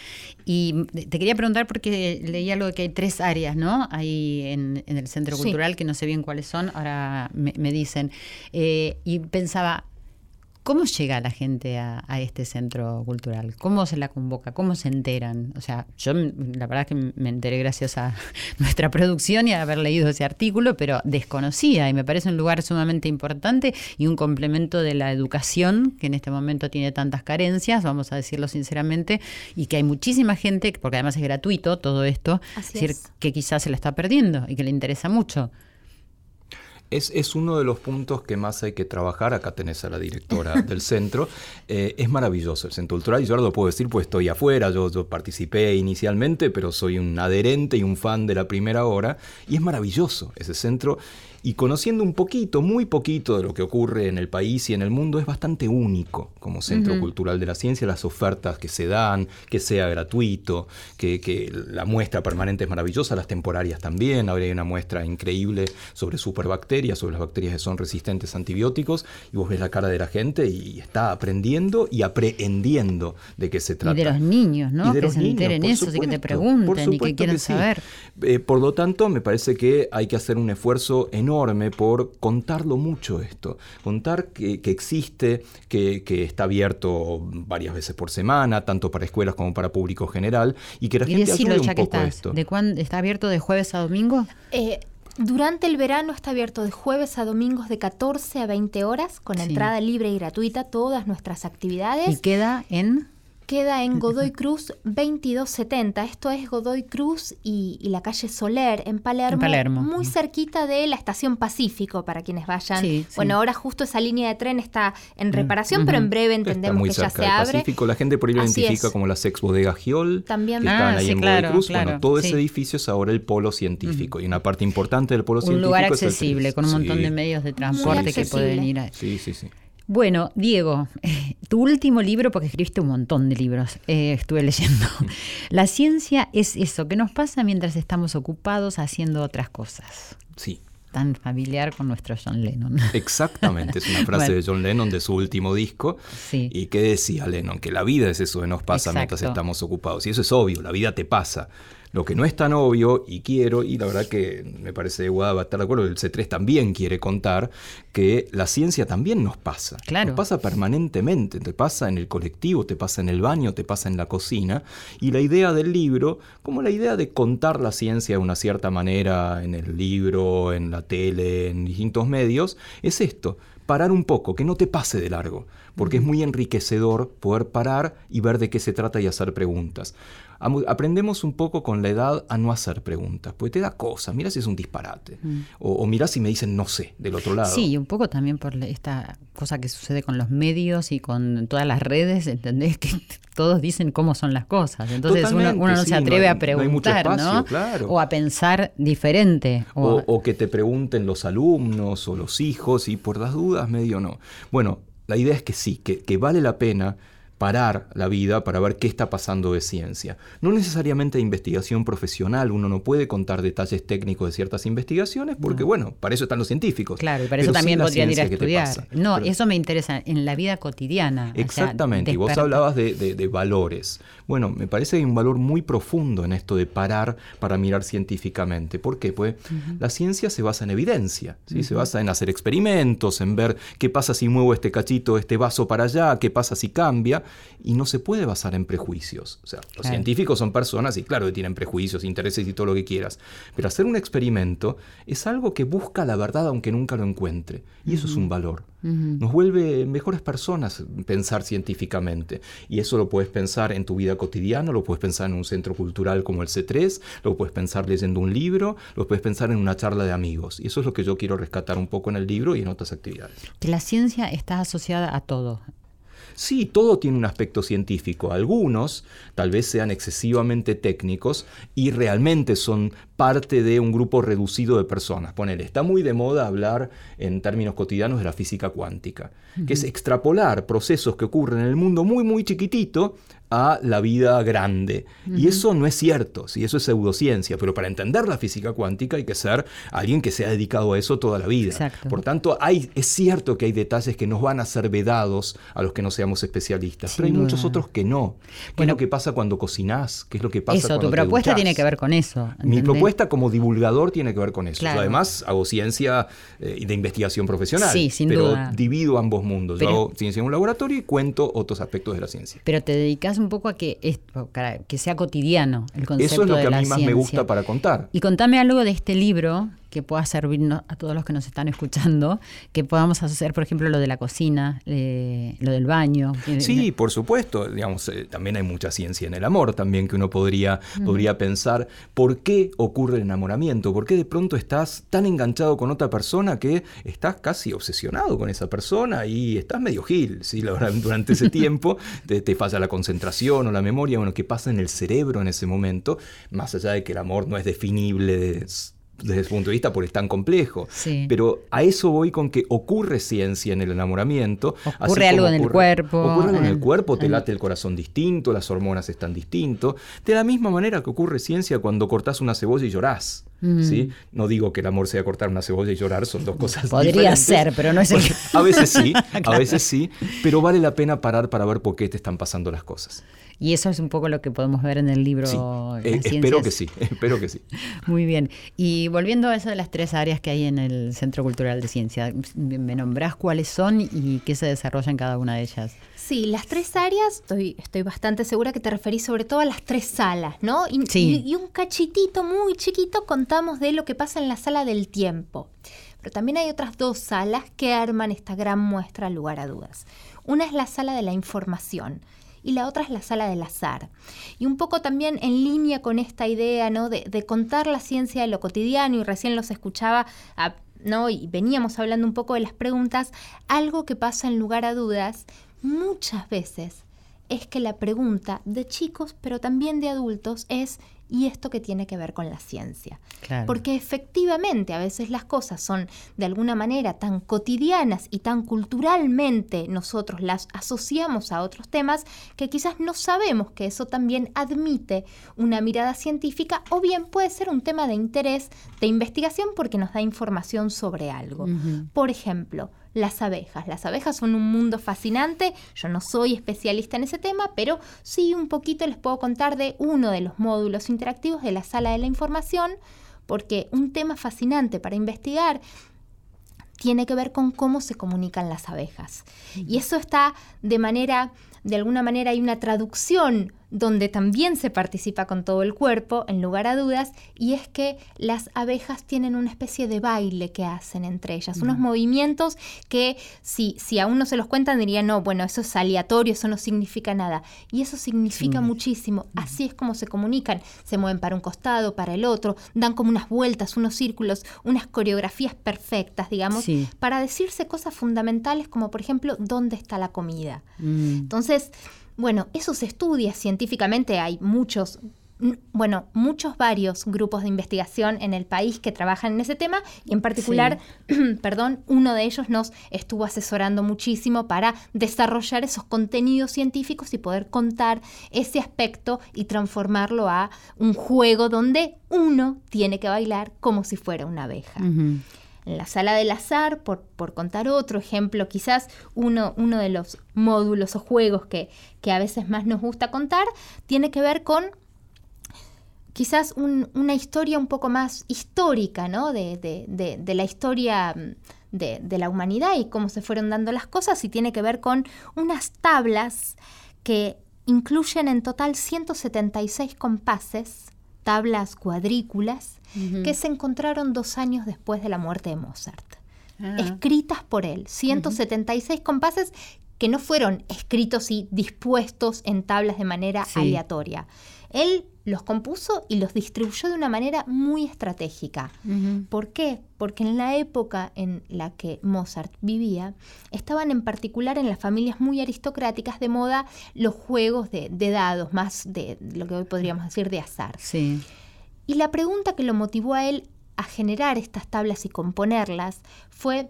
Y te quería preguntar porque leí algo de que hay tres áreas, ¿no? Ahí en, el Centro Cultural, que no sé bien cuáles son ahora me, dicen. Eh, y pensaba, ¿Cómo llega la gente a, este centro cultural? ¿Cómo se la convoca? ¿Cómo se enteran? O sea, yo la verdad es que me enteré gracias a [laughs] nuestra producción y a haber leído ese artículo, pero desconocía y me parece un lugar sumamente importante y un complemento de la educación que en este momento tiene tantas carencias, vamos a decirlo sinceramente, y que hay muchísima gente, porque además es gratuito todo esto, decir, que quizás se la está perdiendo y que le interesa mucho. Es, uno de los puntos que más hay que trabajar. Acá tenés a la directora [laughs] del centro. Eh, es maravilloso el centro cultural y yo ahora lo puedo decir, pues estoy afuera. Yo, yo, participé inicialmente, pero soy un adherente y un fan de la primera hora. Y es maravilloso ese centro y conociendo un poquito, muy poquito de lo que ocurre en el país y en el mundo, es bastante único como Centro Cultural de la Ciencia, las ofertas que se dan, que sea gratuito, que, la muestra permanente es maravillosa, las temporarias también, ahora hay una muestra increíble sobre superbacterias, sobre las bacterias que son resistentes a antibióticos, y vos ves la cara de la gente y está aprendiendo y aprehendiendo de qué se trata. Y de los niños, ¿no? que se enteren eso, y que te pregunten y que quieran saber. Eh, por lo tanto, me parece que hay que hacer un esfuerzo enorme por contarlo mucho esto, contar que, existe, que, está abierto varias veces por semana, tanto para escuelas como para público general, y que la gente ayude un poco esto. ¿De cuándo está abierto de jueves a domingo? Eh, durante el verano está abierto de jueves a domingos de 14 a 20 horas, con entrada libre y gratuita, todas nuestras actividades. ¿Y queda en? Queda en Godoy Cruz 2270. Esto es Godoy Cruz y, la calle Soler en Palermo, Muy cerquita de la estación Pacífico para quienes vayan. bueno, ahora justo esa línea de tren está en mm, reparación, pero en breve entendemos que ya se abre. Pacífico. La gente por ahí lo identifica como las ex bodegas Giol. También que están ah, ahí en Godoy Cruz. bueno, todo ese edificio es ahora el polo científico. Y una parte importante del polo científico. Un lugar accesible, con un montón de medios de transporte que pueden ir a. Sí, sí, sí. Bueno, Diego, [laughs] tu último libro, porque escribiste un montón de libros, eh, estuve leyendo. [laughs] La ciencia es eso que nos pasa mientras estamos ocupados haciendo otras cosas. Sí. Tan familiar con nuestro John Lennon. [laughs] Exactamente, es una frase de John Lennon de su último disco. Sí. ¿Y qué decía Lennon? Que la vida es eso que nos pasa mientras estamos ocupados. Y eso es obvio, la vida te pasa. Lo que no es tan obvio, y quiero, y la verdad que me parece que Guada va a estar de acuerdo, el C3 también quiere contar que la ciencia también nos pasa. Claro. Nos pasa permanentemente, te pasa en el colectivo, te pasa en el baño, te pasa en la cocina. Y la idea del libro, como la idea de contar la ciencia de una cierta manera en el libro, en la tele, en distintos medios, es esto parar un poco, que no te pase de largo, porque es muy enriquecedor poder parar y ver de qué se trata y hacer preguntas aprendemos un poco con la edad a no hacer preguntas, porque te da cosas, mira si es un disparate, mm. o, mira si me dicen no sé del otro lado. Sí, un poco también por esta cosa que sucede con los medios y con todas las redes, ¿entendés? [laughs] Que todos dicen cómo son las cosas, entonces uno, no se atreve a preguntar, no, O a pensar diferente. O, o que te pregunten los alumnos o los hijos y por las dudas medio no. Bueno, la idea es que sí, que, que vale la pena parar la vida para ver qué está pasando de ciencia. No necesariamente de investigación profesional, uno no puede contar detalles técnicos de ciertas investigaciones porque, bueno, para eso están los científicos. Claro, y para eso también podrían ir a estudiar. No, eso me interesa en la vida cotidiana. Exactamente, y vos hablabas de, valores. Bueno, me parece que hay un valor muy profundo en esto de parar para mirar científicamente. ¿Por qué? Pues la ciencia se basa en evidencia, ¿sí? se basa en hacer experimentos, en ver qué pasa si muevo este cachito, este vaso para allá, qué pasa si cambia y no se puede basar en prejuicios. O sea, los científicos son personas y claro que tienen prejuicios, intereses y todo lo que quieras, pero hacer un experimento es algo que busca la verdad aunque nunca lo encuentre y eso es un valor. Nos vuelve mejores personas pensar científicamente y eso lo puedes pensar en tu vida cotidiana, lo puedes pensar en un centro cultural como el C3, lo puedes pensar leyendo un libro, lo puedes pensar en una charla de amigos y eso es lo que yo quiero rescatar un poco en el libro y en otras actividades. Que la ciencia está asociada a todo, Sí, todo tiene un aspecto científico. Algunos tal vez sean excesivamente técnicos y realmente son parte de un grupo reducido de personas. Ponele, está muy de moda hablar en términos cotidianos de la física cuántica, que es extrapolar procesos que ocurren en el mundo muy, muy chiquitito a la vida grande. Y eso no es cierto, ¿sí? eso es pseudociencia, pero para entender la física cuántica hay que ser alguien que se ha dedicado a eso toda la vida. Por tanto, hay, es cierto que hay detalles que nos van a ser vedados a los que no seamos especialistas, pero hay muchos otros que no. ¿Qué es lo que pasa cuando cocinás? ¿Qué es lo que pasa eso, tu propuesta tiene que ver con eso. Mi propuesta como divulgador tiene que ver con eso. además, hago ciencia eh, de investigación profesional, sí, sin pero divido ambos mundos. Yo hago ciencia en un laboratorio y cuento otros aspectos de la ciencia. Pero te dedicas un poco a que, esto, que sea cotidiano el concepto Eso es lo que a mí más me gusta para contar. Y contame algo de este libro que pueda servirnos a todos los que nos están escuchando, que podamos hacer, por ejemplo, lo de la cocina, eh, lo del baño. Sí, por supuesto. Digamos, eh, también hay mucha ciencia en el amor, también que uno podría, podría pensar por qué ocurre el enamoramiento, por qué de pronto estás tan enganchado con otra persona que estás casi obsesionado con esa persona y estás medio gil, ¿sí? durante ese [laughs] tiempo te, te falla la concentración o la memoria, bueno, qué pasa en el cerebro en ese momento, más allá de que el amor no es definible desde su punto de vista porque es tan complejo. Pero a eso voy con que ocurre ciencia en el enamoramiento. Ocurre algo en el cuerpo. Ocurre algo en el cuerpo, te late el corazón distinto, las hormonas están distintos. De la misma manera que ocurre ciencia cuando cortás una cebolla y llorás. ¿sí? No digo que el amor sea cortar una cebolla y llorar, son dos cosas Podría ser, pero no es el A veces sí, [laughs] a veces sí, pero vale la pena parar para ver por qué te están pasando las cosas. Y eso es un poco lo que podemos ver en el libro. Eh, espero que sí, [laughs] espero que sí. Muy bien. Y volviendo a eso de las tres áreas que hay en el Centro Cultural de Ciencia, ¿me nombrás cuáles son y qué se desarrolla en cada una de ellas? Sí, las tres áreas, estoy, estoy bastante segura que te referís sobre todo a las tres salas, ¿no? Y, sí. y un cachitito muy chiquito contamos de lo que pasa en la sala del tiempo. Pero también hay otras dos salas que arman esta gran muestra lugar a dudas. Una es la sala de la información, y la otra es la sala del azar. Y un poco también en línea con esta idea ¿no? de, contar la ciencia de lo cotidiano, y recién los escuchaba ¿no? y veníamos hablando un poco de las preguntas, algo que pasa en lugar a dudas muchas veces es que la pregunta de chicos, pero también de adultos, es y esto que tiene que ver con la ciencia. Porque efectivamente a veces las cosas son de alguna manera tan cotidianas y tan culturalmente nosotros las asociamos a otros temas que quizás no sabemos que eso también admite una mirada científica o bien puede ser un tema de interés de investigación porque nos da información sobre algo. Por ejemplo, las abejas. Las abejas son un mundo fascinante, yo no soy especialista en ese tema, pero sí un poquito les puedo contar de uno de los módulos interactivos de la sala de la información, porque un tema fascinante para investigar tiene que ver con cómo se comunican las abejas. Y eso está de manera, de alguna manera hay una traducción donde también se participa con todo el cuerpo, en lugar a dudas, y es que las abejas tienen una especie de baile que hacen entre ellas, unos movimientos que si, si aún no se los cuentan dirían, no, bueno, eso es aleatorio, eso no significa nada. Y eso significa muchísimo. Así es como se comunican. Se mueven para un costado, para el otro, dan como unas vueltas, unos círculos, unas coreografías perfectas, digamos, para decirse cosas fundamentales como, por ejemplo, ¿dónde está la comida? Mm. Entonces, bueno, eso se estudia científicamente, hay muchos bueno, muchos varios grupos de investigación en el país que trabajan en ese tema y en particular, [clears throat] perdón, uno de ellos nos estuvo asesorando muchísimo para desarrollar esos contenidos científicos y poder contar ese aspecto y transformarlo a un juego donde uno tiene que bailar como si fuera una abeja. En la sala del azar, por, por contar otro ejemplo, quizás uno, uno, de los módulos o juegos que, que a veces más nos gusta contar, tiene que ver con quizás una historia un poco más histórica, ¿no? De, la historia mm, de, la humanidad y cómo se fueron dando las cosas y tiene que ver con unas tablas que incluyen en total 176 compases, tablas cuadrículas, que se encontraron dos años después de la muerte de Mozart. Ah. Escritas por él, 176 compases que no fueron escritos y dispuestos en tablas de manera aleatoria. Él los compuso y los distribuyó de una manera muy estratégica. ¿Por qué? Porque en la época en la que Mozart vivía, estaban en particular en las familias muy aristocráticas de moda los juegos de, dados, más de lo que hoy podríamos decir de azar. Sí. Y la pregunta que lo motivó a él a generar estas tablas y componerlas fue,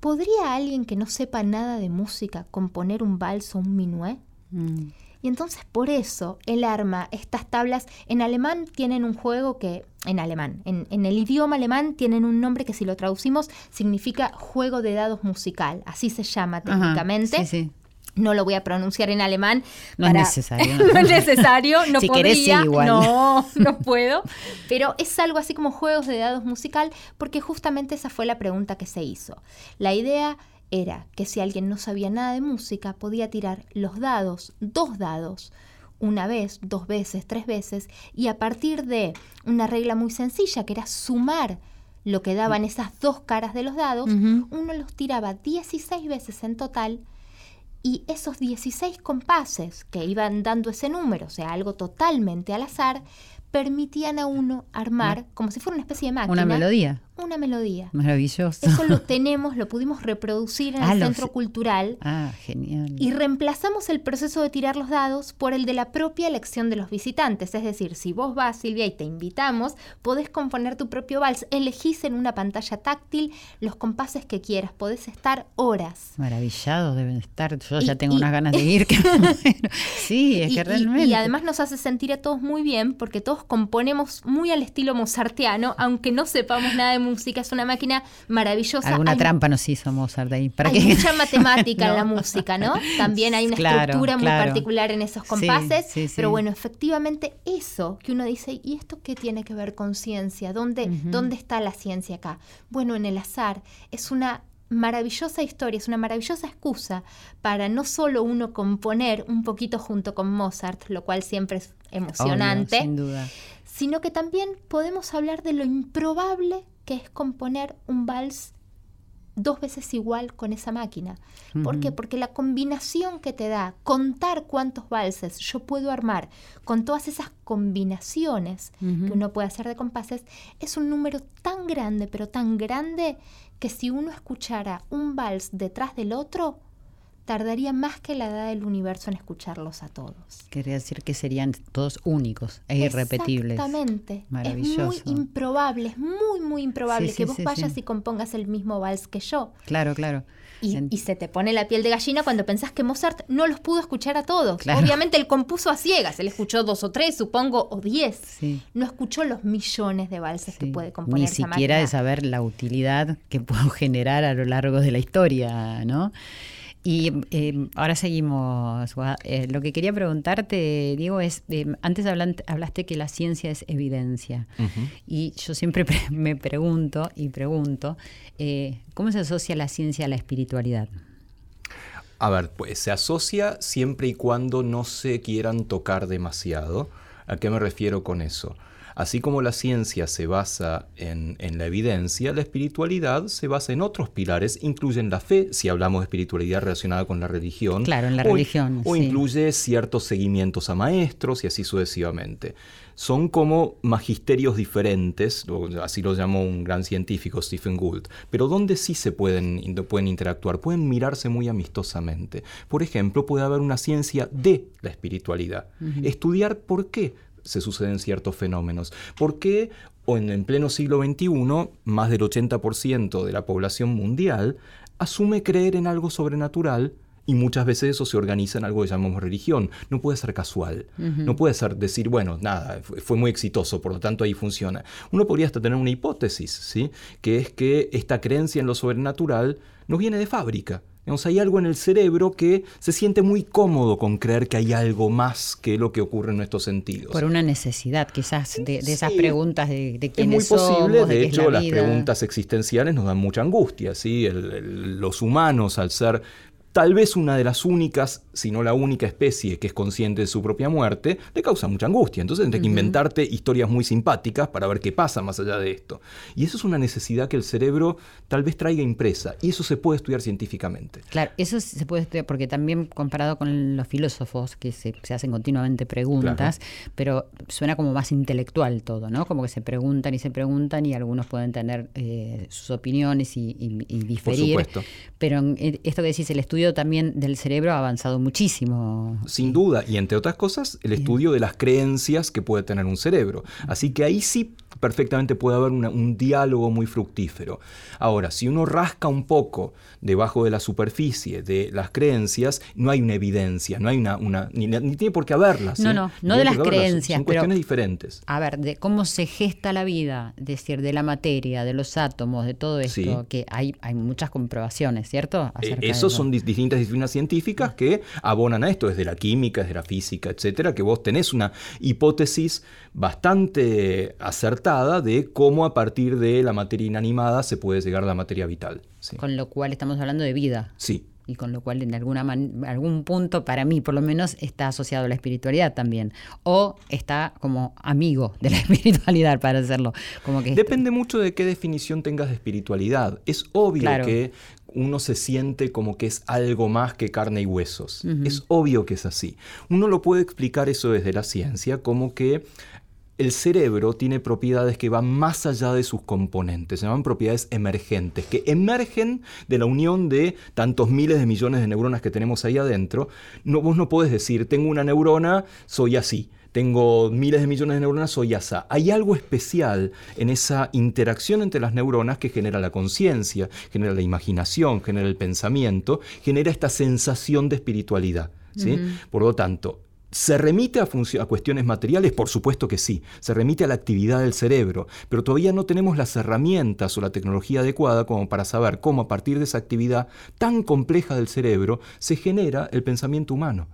¿podría alguien que no sepa nada de música componer un vals o un minuet? Mm. Y entonces por eso él arma estas tablas. En alemán tienen un juego que, en alemán, en, el idioma alemán tienen un nombre que si lo traducimos significa juego de dados musical, así se llama técnicamente. sí, sí. No lo voy a pronunciar en alemán. No es necesario. [laughs] no es necesario, no si podría. igual. No, no puedo. Pero es algo así como juegos de dados musical, porque justamente esa fue la pregunta que se hizo. La idea era que si alguien no sabía nada de música, podía tirar los dados, dos dados, una vez, dos veces, tres veces, y a partir de una regla muy sencilla, que era sumar lo que daban esas dos caras de los dados, uno los tiraba 16 veces en total, y esos 16 compases que iban dando ese número, o sea, algo totalmente al azar, permitían a uno armar, como si fuera una especie de máquina. Una melodía una melodía. Maravilloso. Eso lo [laughs] tenemos, lo pudimos reproducir en el ah, centro cultural. Ah, genial. Y reemplazamos el proceso de tirar los dados por el de la propia elección de los visitantes. Es decir, si vos vas, Silvia, y te invitamos, podés componer tu propio vals. Elegís en una pantalla táctil los compases que quieras. Podés estar horas. Maravillados deben estar. Yo ya tengo unas ganas de [laughs] ir. sí, es que realmente. Y, además nos hace sentir a todos muy bien porque todos componemos muy al estilo mozartiano, aunque no sepamos nada de música, es una máquina maravillosa. Alguna trampa nos hizo Mozart ahí. ¿Para hay mucha matemática en [laughs] la música, ¿no? También hay una estructura muy particular en esos compases, pero bueno, efectivamente eso que uno dice, ¿y esto qué tiene que ver con ciencia? ¿Dónde, ¿Dónde está la ciencia acá? Bueno, en el azar es una maravillosa historia, es una maravillosa excusa para no solo uno componer un poquito junto con Mozart, lo cual siempre es emocionante, sin duda. Sino que también podemos hablar de lo improbable que es componer un vals dos veces igual con esa máquina. ¿Por qué? Porque la combinación que te da, contar cuántos valses yo puedo armar con todas esas combinaciones que uno puede hacer de compases, es un número tan grande, pero tan grande, que si uno escuchara un vals detrás del otro, tardaría más que la edad del universo en escucharlos a todos. Quería decir que serían todos únicos e irrepetibles. Exactamente. Maravilloso. Es muy improbable, es muy, muy improbable que vos vayas y compongas el mismo vals que yo. Claro, claro. Y, se te pone la piel de gallina cuando pensás que Mozart no los pudo escuchar a todos. Obviamente él compuso a ciegas, él escuchó dos o tres, supongo, o diez. No escuchó los millones de valses que puede componer. Ni siquiera de saber la utilidad que pudo [laughs] generar a lo largo de la historia, ¿no? Y em, ahora seguimos. Eh, lo que quería preguntarte, Diego, es, em, antes hablaste que la ciencia es evidencia. Y yo siempre [laughs] me pregunto y pregunto, eh, ¿cómo se asocia la ciencia a la espiritualidad? A ver, pues se asocia siempre y cuando no se quieran tocar demasiado. ¿A qué me refiero con eso? Así como la ciencia se basa en, la evidencia, la espiritualidad se basa en otros pilares, incluyen la fe, si hablamos de espiritualidad relacionada con la religión. Claro, en la religión. O incluye ciertos seguimientos a maestros y así sucesivamente. Son como magisterios diferentes, así lo llamó un gran científico, Stephen Gould, pero donde sí se pueden, pueden interactuar, pueden mirarse muy amistosamente. Por ejemplo, puede haber una ciencia de la espiritualidad. Estudiar por qué se suceden ciertos fenómenos. ¿Por qué o en, en pleno siglo XXI más del 80% de la población mundial asume creer en algo sobrenatural y muchas veces eso se organiza en algo que llamamos religión. No puede ser casual. No puede ser decir, bueno, nada, fue muy exitoso, por lo tanto ahí funciona. Uno podría hasta tener una hipótesis, ¿sí? Que es que esta creencia en lo sobrenatural no viene de fábrica hay algo en el cerebro que se siente muy cómodo con creer que hay algo más que lo que ocurre en nuestros sentidos. Por una necesidad, quizás, de, esas preguntas de, de quiénes Es muy posible, de, hecho, las preguntas existenciales nos dan mucha angustia. ¿sí? los humanos, al ser tal vez una de las únicas, si no la única especie que es consciente de su propia muerte, le causa mucha angustia. Entonces tendrás que inventarte historias muy simpáticas para ver qué pasa más allá de esto. Y eso es una necesidad que el cerebro tal vez traiga impresa. Y eso se puede estudiar científicamente. Claro, eso se puede estudiar porque también comparado con los filósofos que se, hacen continuamente preguntas, pero suena como más intelectual todo, ¿no? Como que se preguntan y se preguntan y algunos pueden tener eh, sus opiniones y, diferir. Por supuesto. Pero esto que decís, el estudio también del cerebro ha avanzado muchísimo. Sin duda, y entre otras cosas, el estudio de las creencias que puede tener un cerebro. Así que ahí sí perfectamente puede haber un diálogo muy fructífero. Ahora, si uno rasca un poco debajo de la superficie de las creencias, no hay una evidencia, no hay una, una ni, tiene por qué haberlas. No, no, no de las creencias. Son cuestiones diferentes. A ver, de cómo se gesta la vida, es decir, de la materia, de los átomos, de todo esto, que hay, hay muchas comprobaciones, ¿cierto? Eh, esos son distintas disciplinas científicas que abonan a esto, desde la química, desde la física, etcétera, que vos tenés una hipótesis bastante acertada de cómo a partir de la materia inanimada se puede llegar a la materia vital. Con lo cual estamos hablando de vida. Sí. Y con lo cual en alguna algún punto, para mí por lo menos, está asociado a la espiritualidad también. O está como amigo de la [laughs] espiritualidad para hacerlo. Como que Depende mucho de qué definición tengas de espiritualidad. Es obvio que uno se siente como que es algo más que carne y huesos. Es obvio que es así. Uno lo puede explicar eso desde la ciencia como que el cerebro tiene propiedades que van más allá de sus componentes, se llaman propiedades emergentes, que emergen de la unión de tantos miles de millones de neuronas que tenemos ahí adentro. No, vos no podés decir, tengo una neurona, soy así. Tengo miles de millones de neuronas, soy asa. Hay algo especial en esa interacción entre las neuronas que genera la conciencia, genera la imaginación, genera el pensamiento, genera esta sensación de espiritualidad. ¿sí? Por lo tanto, ¿Se remite a, a, cuestiones materiales? Por supuesto que sí. Se remite a la actividad del cerebro, pero todavía no tenemos las herramientas o la tecnología adecuada como para saber cómo a partir de esa actividad tan compleja del cerebro se genera el pensamiento humano.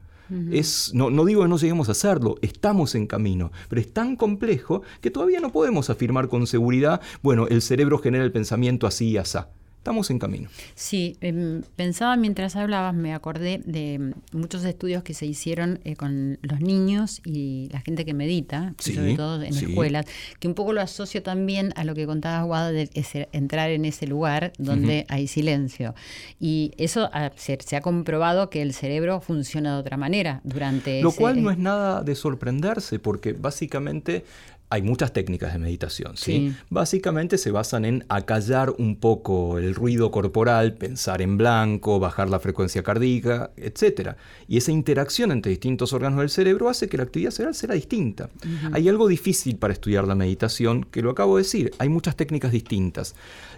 Es, no, no, digo que no lleguemos a hacerlo, estamos en camino, pero es tan complejo que todavía no podemos afirmar con seguridad, bueno, el cerebro genera el pensamiento así y así estamos en camino. Sí, em, pensaba mientras hablabas, me acordé de muchos estudios que se hicieron eh, con los niños y la gente que medita, sobre todo en escuelas, que un poco lo asocio también a lo que contabas, Guado, de entrar en ese lugar donde hay silencio. Y eso ah, se, ha comprobado que el cerebro funciona de otra manera durante Lo cual no es nada de sorprenderse, porque básicamente hay muchas técnicas de meditación, ¿sí? Básicamente se basan en acallar un poco el ruido corporal, pensar en blanco, bajar la frecuencia cardíaca, etc. Y esa interacción entre distintos órganos del cerebro hace que la actividad cerebral sea distinta. Hay algo difícil para estudiar la meditación, que lo acabo de decir, hay muchas técnicas distintas.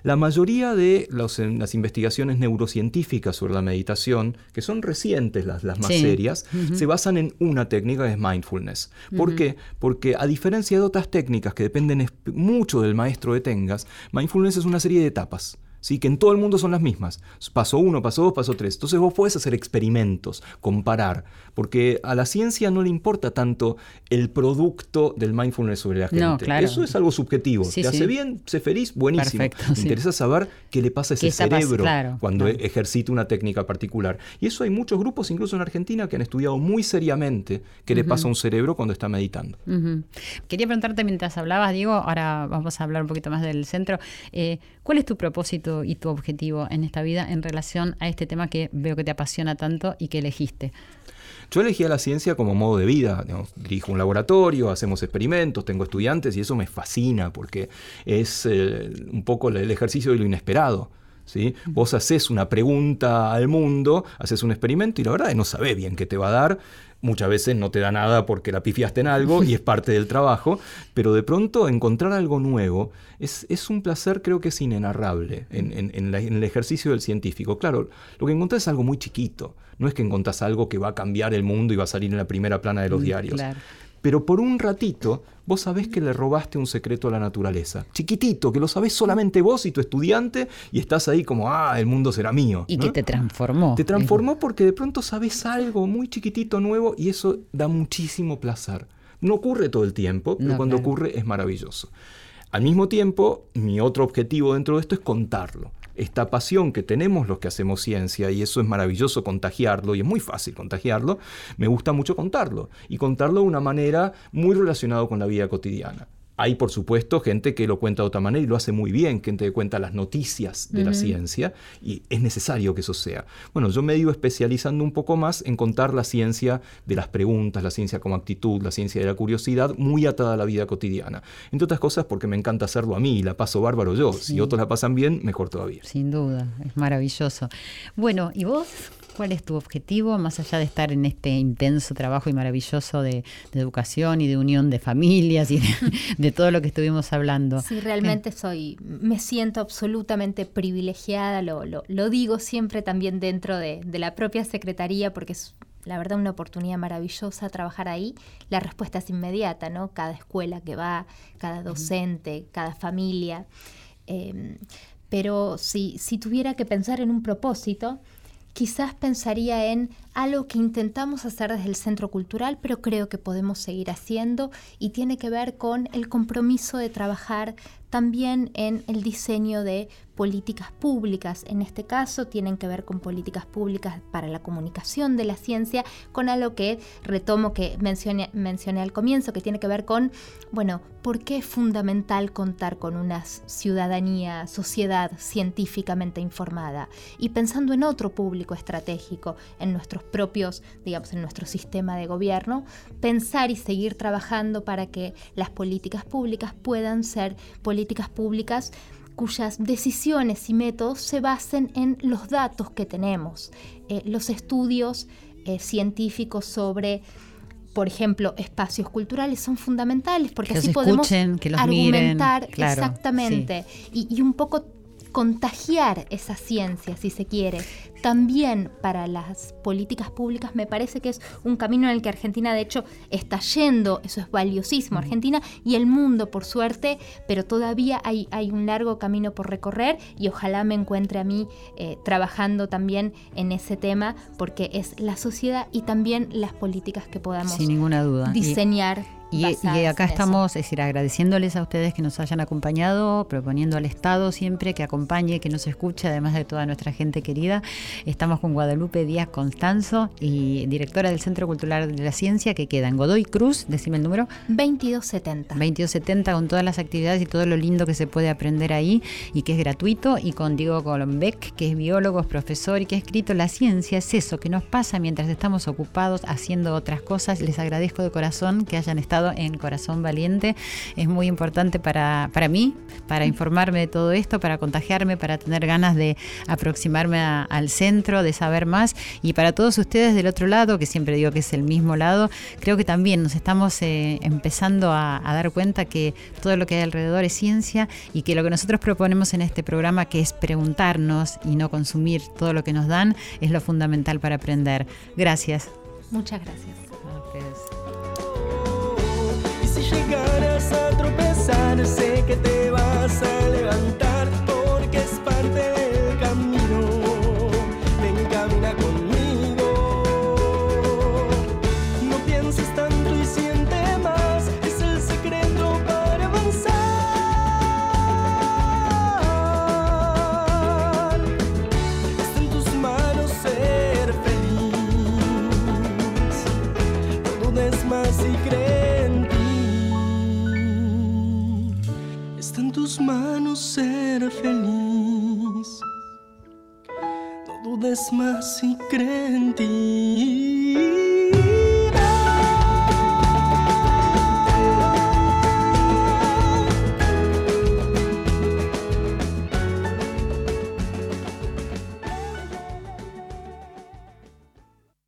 La mayoría de las investigaciones neurocientíficas sobre la meditación, que son recientes las, las más serias, se basan en una técnica que es mindfulness. ¿Por qué? Porque a diferencia de otras técnicas que dependen mucho del maestro de tengas, mindfulness es una serie de etapas que en todo el mundo son las mismas. Paso uno, paso dos, paso tres. Entonces vos podés hacer experimentos, comparar, porque a la ciencia no le importa tanto el producto del mindfulness sobre la gente. Eso es algo subjetivo. Te hace bien, sé feliz, buenísimo. Me interesa saber qué le pasa a ese cerebro cuando ejercita una técnica particular. Y eso hay muchos grupos, incluso en Argentina, que han estudiado muy seriamente qué le pasa a un cerebro cuando está meditando. Quería preguntarte mientras hablabas, Diego, ahora vamos a hablar un poquito más del centro. Eh, ¿Cuál es tu propósito y tu objetivo en esta vida en relación a este tema que veo que te apasiona tanto y que elegiste? Yo elegí a la ciencia como modo de vida. dirijo un laboratorio, hacemos experimentos, tengo estudiantes y eso me fascina porque es eh, un poco el ejercicio de lo inesperado. ¿Sí? Vos haces una pregunta al mundo, haces un experimento y la verdad es que no sabés bien qué te va a dar. Muchas veces no te da nada porque la pifiaste en algo y es [laughs] parte del trabajo, pero de pronto encontrar algo nuevo es, un placer, creo que es inenarrable en, el ejercicio del científico. Claro, lo que encontrás es algo muy chiquito, no es que encontrás algo que va a cambiar el mundo y va a salir en la primera plana de los mm, diarios. Pero por un ratito vos sabés que le robaste un secreto a la naturaleza. Chiquitito, que lo sabés solamente vos y tu estudiante y estás ahí como, ah, el mundo será mío. Y que te transformó. Te transformó porque de pronto sabés algo muy chiquitito, nuevo y eso da muchísimo placer. No ocurre todo el tiempo, pero cuando ocurre es maravilloso. Al mismo tiempo, mi otro objetivo dentro de esto es contarlo esta pasión que tenemos los que hacemos ciencia, y eso es maravilloso contagiarlo, y es muy fácil contagiarlo, me gusta mucho contarlo, y contarlo de una manera muy relacionada con la vida cotidiana. Hay, por supuesto, gente que lo cuenta de otra manera y lo hace muy bien, gente que cuenta las noticias de la ciencia, y es necesario que eso sea. Bueno, yo me he ido especializando un poco más en contar la ciencia de las preguntas, la ciencia como actitud, la ciencia de la curiosidad, muy atada a la vida cotidiana. Entre otras cosas porque me encanta hacerlo a mí y la paso bárbaro yo. Si otros la pasan bien, mejor todavía. Sin duda, es maravilloso. Bueno, ¿y vos? ¿Cuál es tu objetivo, más allá de estar en este intenso trabajo y maravilloso de, educación y de unión de familias y de, [laughs] todo lo que estuvimos hablando? Sí, realmente soy, me siento absolutamente privilegiada, lo, lo, digo siempre también dentro de, la propia Secretaría, porque es la verdad una oportunidad maravillosa trabajar ahí. La respuesta es inmediata, ¿no? Cada escuela que va, cada docente, cada familia. Em, pero si, si tuviera que pensar en un propósito, quizás pensaría en algo que intentamos hacer desde el Centro Cultural, pero creo que podemos seguir haciendo y tiene que ver con el compromiso de trabajar también en el diseño de políticas públicas. En este caso tienen que ver con políticas públicas para la comunicación de la ciencia, con algo que retomo que mencioné, mencioné al comienzo, que tiene que ver con, bueno, ¿por qué es fundamental contar con una ciudadanía, sociedad científicamente informada? Y pensando en otro público estratégico, en nuestros propios, digamos, en nuestro sistema de gobierno, pensar y seguir trabajando para que las políticas públicas puedan ser políticas públicas cuyas decisiones y métodos se basen en los datos que tenemos, eh, los estudios eh, científicos sobre por ejemplo, espacios culturales son fundamentales porque así podemos que los argumentar exactamente y, y, un poco contagiar esa ciencia, si se quiere, también para las políticas públicas me parece que es un camino en el que Argentina de hecho está yendo, eso es valiosísimo, Argentina y el mundo por suerte, pero todavía hay, hay un largo camino por recorrer y ojalá me encuentre a mí eh, trabajando también en ese tema porque es la sociedad y también las políticas que podamos Sin ninguna duda. diseñar. Y, acá estamos, es decir, agradeciéndoles a ustedes que nos hayan acompañado, proponiendo al Estado siempre que acompañe, que nos escuche, además de toda nuestra gente querida. Estamos con Guadalupe Díaz Constanzo, y directora del Centro Cultural de la Ciencia, que queda en Godoy Cruz, decime el número. 2270. 2270, con todas las actividades y todo lo lindo que se puede aprender ahí y que es gratuito. Y con Diego Colombeck, que es biólogo, es profesor y que ha escrito La ciencia es eso que nos pasa mientras estamos ocupados haciendo otras cosas. Les agradezco de corazón que hayan estado en Corazón Valiente. Es muy importante para, para mí, para informarme de todo esto, para contagiarme, para tener ganas de aproximarme al centro, de saber más. Y para todos ustedes del otro lado, que siempre digo que es el mismo lado, creo que también nos estamos eh, empezando a, a dar cuenta que todo lo que hay alrededor es ciencia y que lo que nosotros proponemos en este programa, que es preguntarnos y no consumir todo lo que nos dan, es lo fundamental para aprender. Gracias. Muchas gracias. Llegaras a tropezar, sé que te vas a levantar ser feliz. No dudes más si cree en ti.